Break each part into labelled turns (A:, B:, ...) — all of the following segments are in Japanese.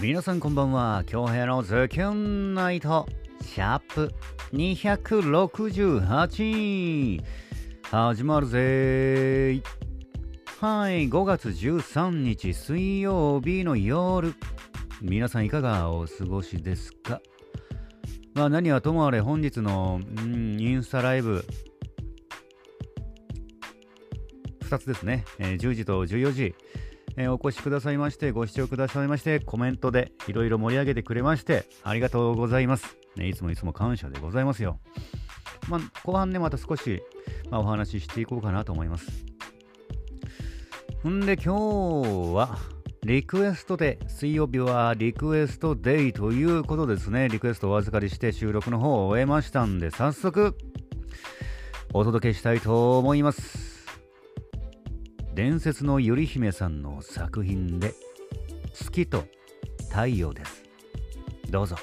A: 皆さんこんばんは。京平のズキュンナイト。シャープ268始まるぜはい5月13日水曜日の夜。皆さんいかがお過ごしですか？まあ何はともあれ本日の、うん、インスタライブ。2つですね、えー、10時と14時。えー、お越しくださいまして、ご視聴くださいまして、コメントでいろいろ盛り上げてくれまして、ありがとうございます。ね、いつもいつも感謝でございますよ。まあ、後半ね、また少し、まあ、お話ししていこうかなと思います。んで、今日は、リクエストで、水曜日はリクエストデイということですね。リクエストをお預かりして収録の方を終えましたんで、早速、お届けしたいと思います。伝説のゆり姫さんの作品で月と太陽です。どうぞ。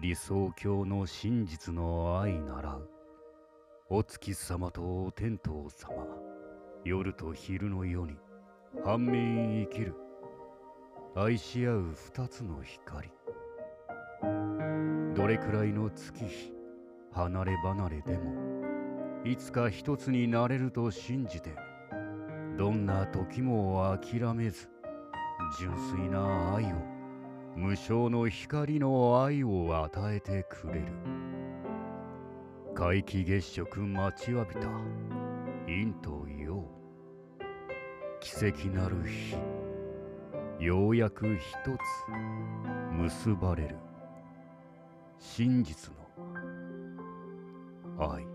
A: 理想郷の真実の愛ならお月様とお天道様夜と昼の夜に半面生きる。愛し合う二つの光。どれくらいの月日離れ離れでもいつか一つになれると信じてどんな時も諦めず純粋な愛を無償の光の愛を与えてくれる。皆既月食待ちわびた陰と陽。奇跡なる日。ようやく一つ結ばれる。真実の愛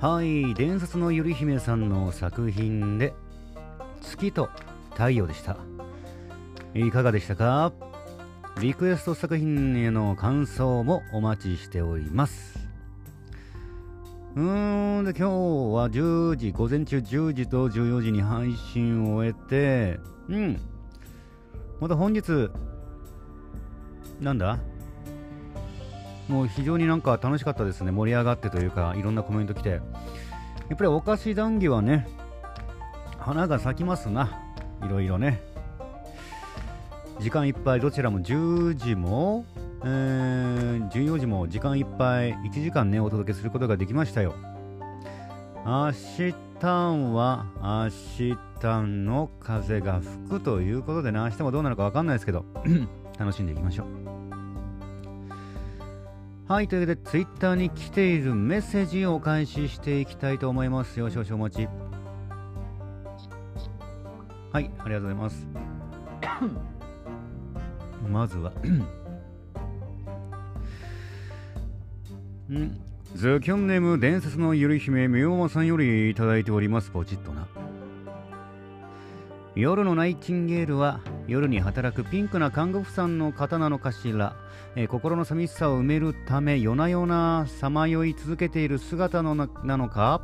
A: はい伝説のゆり姫さんの作品で月と太陽でした。いかがでしたか？リクエスト作品への感想もお待ちしております。うーん、で、今日は10時、午前中10時と14時に配信を終えて、うん。また本日、なんだ？もう非常になんか楽しかったですね。盛り上がってというか、いろんなコメント来て。やっぱりお菓子談義はね、花が咲きますな。いろいろね。時間いっぱい、どちらも10時もえー、14時も時間いっぱい1時間ねお届けすることができましたよ。明日は明日の風が吹くということでね明日もどうなるか分かんないですけど 楽しんでいきましょう。はいというわけで Twitter に来ているメッセージをお返ししていきたいと思います。よ少々お待ち。はいありがとうございます。まずはんズキョンネーム伝説のゆり姫みおまさんよりいただいておりますポチッとな。夜のナイチンゲールは夜に働くピンクな看護婦さんの方なのかしら、えー、心の寂しさを埋めるため夜な夜なさまよい続けている姿のななのか。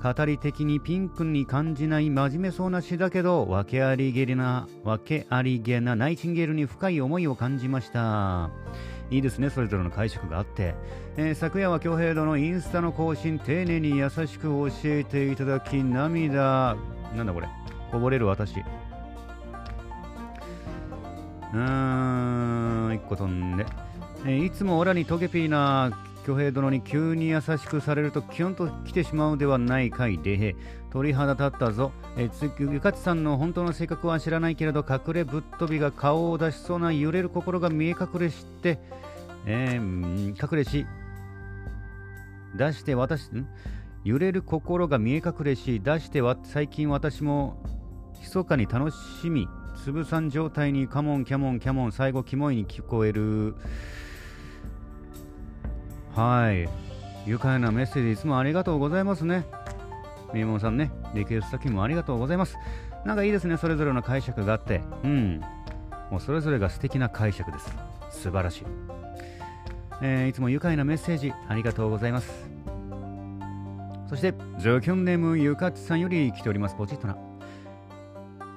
A: 語り的にピンクに感じない真面目そうな詩だけど訳ありげな訳ありげなナイチンゲールに深い思いを感じました。いいですねそれぞれの解釈があって、えー、昨夜は恭平殿のインスタの更新丁寧に優しく教えていただき涙。なんだこれ。こぼれる私。うーん一個飛んで、えー、いつもオラにトゲピーな挙兵殿に急に優しくされるとキュンと来てしまうではないかい、デヘ。鳥肌立ったぞ。えー、ゆかちさんの本当の性格は知らないけれど、隠れぶっ飛びが顔を出しそうな揺れる心が見え隠れして、えー、隠れし、出して私、ん？揺れる心が見え隠れし、出しては最近私も密かに楽しみ、つぶさん状態にカモンキャモンキャモン最後キモいに聞こえる。はい。愉快なメッセージいつもありがとうございますね。みもさんね、リクエスト先もありがとうございます。なんかいいですね、それぞれの解釈があって。うん。もうそれぞれが素敵な解釈です。素晴らしい。えー、いつも愉快なメッセージありがとうございます。そして、ジョキョンネームゆかちさんより来ております。ポチッとな。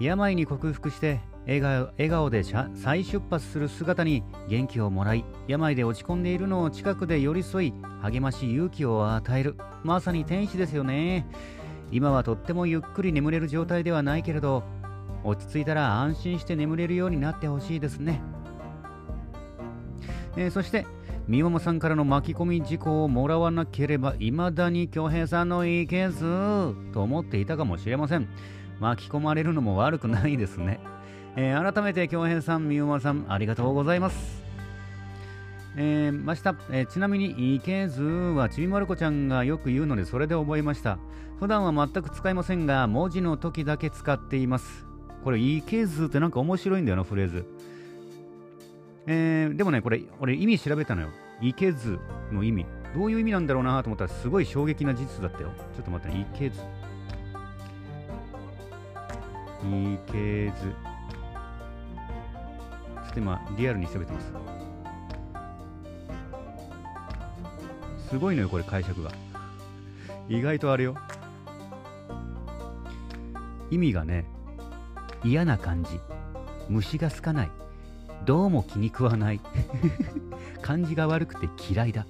A: 病に克服して笑顔笑顔で再出発する姿に元気をもらい病で落ち込んでいるのを近くで寄り添い励まし勇気を与えるまさに天使ですよね今はとってもゆっくり眠れる状態ではないけれど落ち着いたら安心して眠れるようになってほしいですね、えー、そしてみももさんからの巻き込み事故をもらわなければいまだに恭平さんのいけずと思っていたかもしれません。巻き込まれるのも悪くないですね、えー、改めて恭平さんみももさんありがとうございます。えー、ました、えー、ちなみに、いけずはちびまる子ちゃんがよく言うので、それで覚えました。普段は全く使いませんが、文字の時だけ使っています。これ、いけずってなんか面白いんだよな、フレーズ。えー、でもね、これ、俺意味調べたのよ。いけずの意味。どういう意味なんだろうなと思ったら、すごい衝撃な事実だったよ。ちょっと待ってね、いけず。いけず。ちょっと今、リアルに調べてます。すごいのよ、これ解釈が。意外とあれよ。意味がね、嫌な感じ。虫が好かない。どうも気に食わない。感じが悪くて嫌いだ。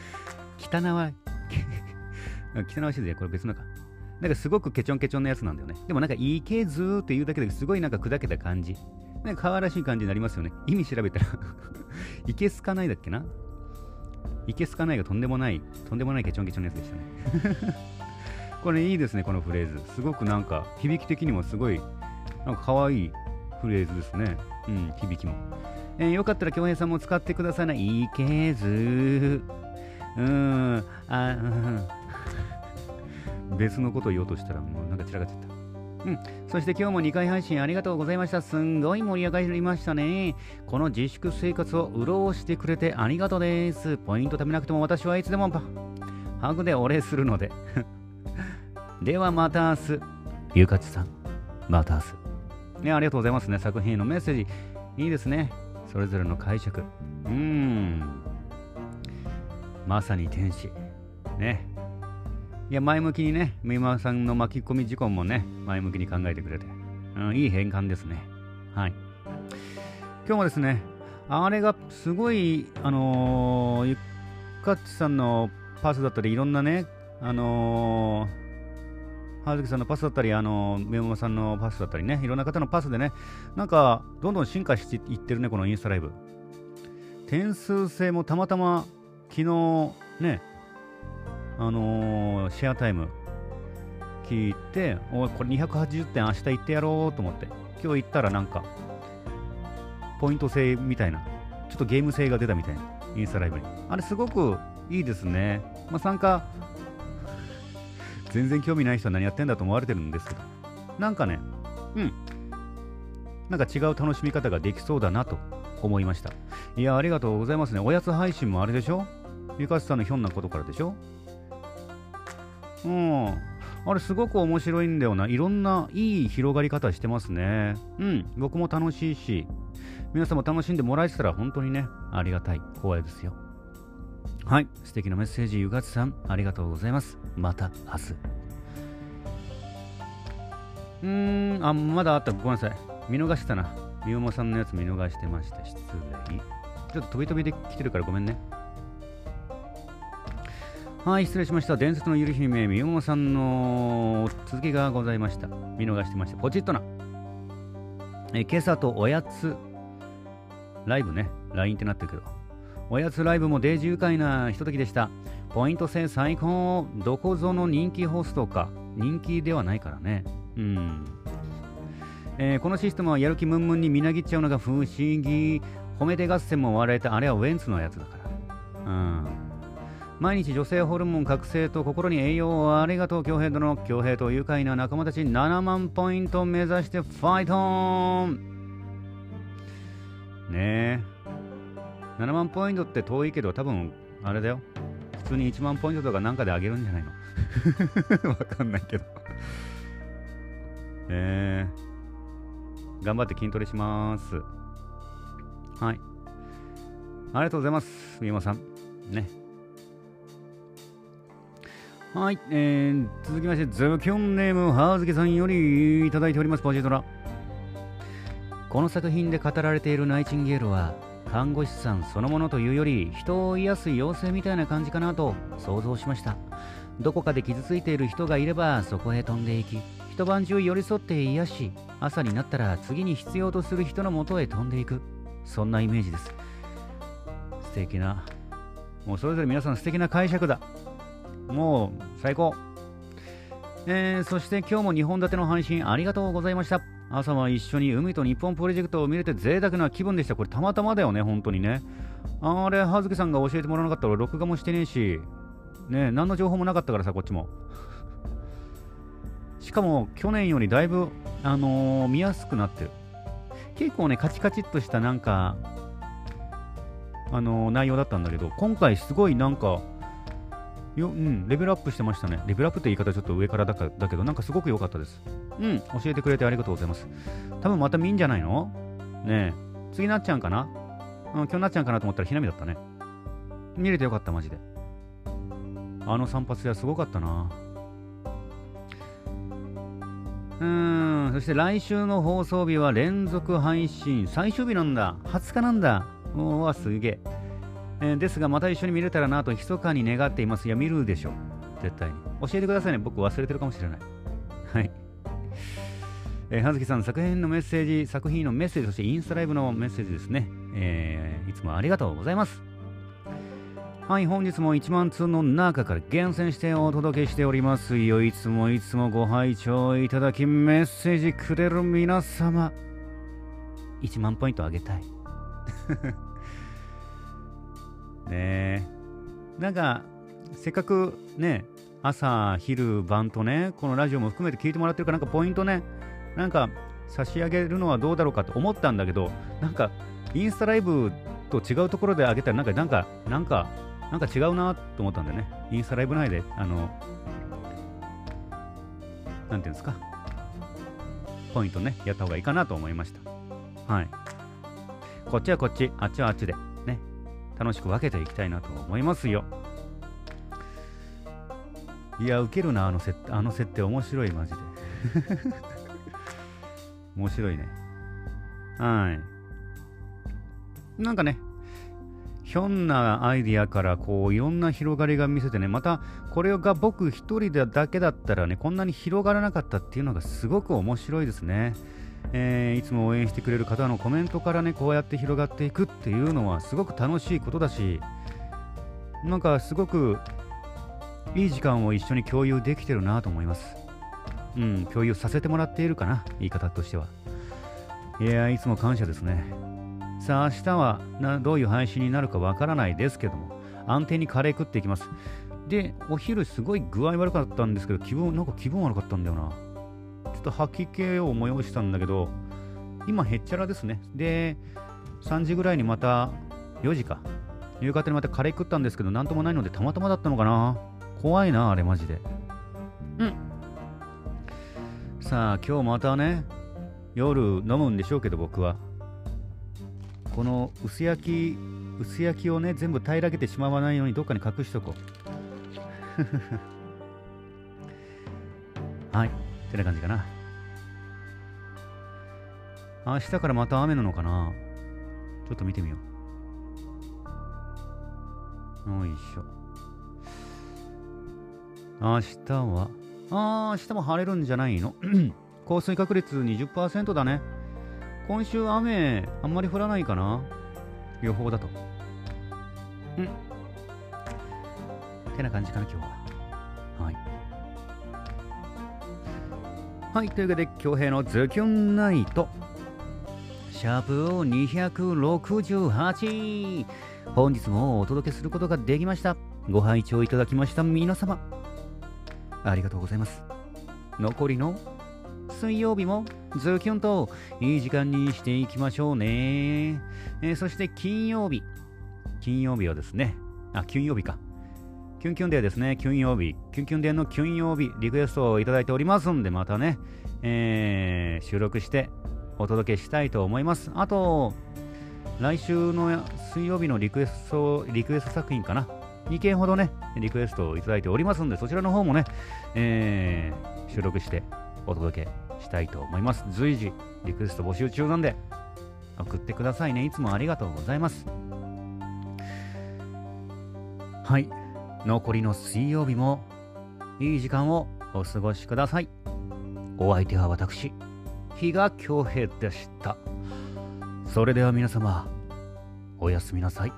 A: 汚い。汚いしで、これ別のか。なんかすごくケチョンケチョンのやつなんだよね。でもなんかいけずーって言うだけですごいなんか砕けた感じ。なんか可愛らしい感じになりますよね。意味調べたらいけすかないだっけないけすかないがとんでもない、とんでもないケチョンケチョンのやつでしたね。これいいですね、このフレーズ。すごくなんか響き的にもすごい、なんか可愛いフレーズですね。うん、響きも。えー、よかったら京平さんも使ってくださいな。いけずうーん、あ、うん。別のことを言おうとしたらもうなんか散らかっちゃった。うん。そして今日も2回配信ありがとうございました。すんごい盛り上がりましたね。この自粛生活を潤してくれてありがとうです。ポイント貯めなくても私はいつでもハグでお礼するので ではまた明日。ゆかちさん、また明日。ね、ありがとうございますね。作品へのメッセージ。いいですね。それぞれの解釈。うーん。まさに天使。ね。いや、前向きにね、三馬さんの巻き込み事故もね、前向きに考えてくれて、うん、いい変換ですね。はい。今日もですね、あれがすごい、あのー、ゆかっちさんのパスだったり、いろんなね、あのー、葉月さんのパスだったり、あのー、メさんのパスだったりね、いろんな方のパスでね、なんか、どんどん進化していってるね、このインスタライブ。点数制もたまたま、昨日、ね、あのー、シェアタイム聞いて、おい、これ280点明日行ってやろうと思って、今日行ったらなんか、ポイント制みたいな、ちょっとゲーム性が出たみたいな、インスタライブに。あれすごくいいですね。まあ、参加、全然興味ない人は何やってんだと思われてるんですけど、なんかね、うん、なんか違う楽しみ方ができそうだなと思いました。いや、ありがとうございますね。おやつ配信もあれでしょ？ゆかしさんのひょんなことからでしょ？うん。あれすごく面白いんだよな。いろんないい広がり方してますね。うん。僕も楽しいし、皆さんも楽しんでもらえてたら本当にね、ありがたい。光栄ですよ。はい。素敵なメッセージ、ゆがちさん、ありがとうございます。また明日。うーん、あ、まだあった。ごめんなさい。見逃してたな。みおもさんのやつ見逃してました。失礼。ちょっと飛び飛びで来てるからごめんね。はい、失礼しました。伝説のゆる姫、みよもさんの続きがございました。見逃してました。ポチッとな。え今朝とおやつライブね。LINE ってなってるけど。おやつライブもデージ愉快なひとときでした。ポイント制最高。どこぞの人気ホストか。人気ではないからね。うん。えー、このシステムはやる気ムンムンにみなぎっちゃうのが不思議。褒めて合戦も笑えて、あれはウェンツのやつだから。うん。毎日女性ホルモン覚醒と心に栄養をありがとう恭平殿恭平と愉快な仲間たち7万ポイント目指してファイトーン。ねえ。7万ポイントって遠いけど多分あれだよ。普通に1万ポイントとかなんかであげるんじゃないの？わかんないけど。え。ー、頑張って筋トレします。はい。ありがとうございますみまさん。ね。はい、えー、続きまして、ズキョンネーム、はーずけさんよりいただいております、ポジトラ。この作品で語られているナイチンゲールは看護師さんそのものというより人を癒す妖精みたいな感じかなと想像しました。どこかで傷ついている人がいればそこへ飛んでいき一晩中寄り添って癒し朝になったら次に必要とする人のもとへ飛んでいく。そんなイメージです。素敵なもうそれぞれ皆さん素敵な解釈だ。もう最高。えー、そして今日も2本立ての配信ありがとうございました。朝は一緒に海と日本プロジェクトを見れて贅沢な気分でした。これたまたまだよね本当にね。あれ葉月さんが教えてもらわなかったら録画もしてねえし。ね何の情報もなかったからさこっちも。しかも去年よりだいぶ、あのー、見やすくなってる。結構ねカチカチっとしたなんかあのー、内容だったんだけど今回すごいなんかよ、うん、レベルアップしてましたね。レベルアップって言い方ちょっと上からだかだけど、なんかすごく良かったです。うん、教えてくれてありがとうございます。多分また見んじゃないの？ねえ。次なっちゃんかな？うん、今日なっちゃんかなと思ったらひなみだったね。見れてよかった、マジで。あの散髪屋すごかったな。うーん、そして来週の放送日は連続配信、最終日なんだ。20日なんだ。おわ、すげえ。えー、ですが、また一緒に見れたらなと密かに願っています。いや、見るでしょ。絶対に。教えてくださいね。僕忘れてるかもしれない。はい。えー、はずきさん、作品のメッセージ、作品のメッセージ、そしてインスタライブのメッセージですね。えー、いつもありがとうございます。はい、本日も1万通の中から厳選してお届けしておりますよ。いつもいつもご拝聴いただき、メッセージくれる皆様、1万ポイントあげたい。ね。なんかせっかくね朝昼晩とねこのラジオも含めて聞いてもらってるからなんかポイントねなんか差し上げるのはどうだろうかと思ったんだけどなんかインスタライブと違うところであげたらなんかなんかなんかなんか違うなと思ったんでね。インスタライブ内であのなんていうんですか。ポイントねやった方がいいかなと思いました。はい。こっちはこっちあっちはあっちで。楽しく分けていきたいなと思いますよ。いや、ウケるな、あの設あの設定面白い、マジで。面白いね。はい。なんかね、ひょんなアイディアからこういろんな広がりが見せてね、またこれが僕一人だけだったらね、こんなに広がらなかったっていうのがすごく面白いですね。えー、いつも応援してくれる方のコメントからねこうやって広がっていくっていうのはすごく楽しいことだしなんかすごくいい時間を一緒に共有できてるなと思います。うん共有させてもらっているかな言い方としては。いやいつも感謝ですね。さあ明日はなどういう配信になるかわからないですけども安定にカレー食っていきます。でお昼すごい具合悪かったんですけど気分なんか気分悪かったんだよな。っと吐き気を催したんだけど、今へっちゃらですね。で、3時ぐらいにまた、4時か。夕方にまたカレー食ったんですけど、なんともないので、たまたまだったのかな。怖いな、あれマジで。うん。さあ、今日またね、夜飲むんでしょうけど、僕は。この薄焼き、薄焼きをね、全部平らげてしまわないようにどっかに隠しとこう。はい。ってな感じかな。明日からまた雨なのかなちょっと見てみよう。よいしょ。明日は、ああ、明日も晴れるんじゃないの？降水確率20%だね。今週雨あんまり降らないかな予報だと。うん。てな感じかな、今日は。はい、というわけで、京平のズキュンナイト。シャープ268。本日もお届けすることができました。ご拝聴いただきました皆様。ありがとうございます。残りの水曜日もズキュンといい時間にしていきましょうね。えー、そして金曜日。金曜日はですね、あ、金曜日か。キュンキュンデーですね、キュン曜日。キュンキュンデーのキュン曜日、リクエストをいただいておりますんで、またね、えー、収録してお届けしたいと思います。あと、来週の水曜日のリクエスト、リクエスト作品かな。2件ほどね、リクエストをいただいておりますんで、そちらの方もね、えー、収録してお届けしたいと思います随時リクエスト募集中なんで送ってくださいねいつもありがとうございますはい残りの水曜日もいい時間をお過ごしください。お相手は私比嘉恭平でした。それでは皆様おやすみなさい。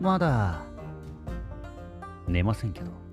A: まだ寝ませんけど。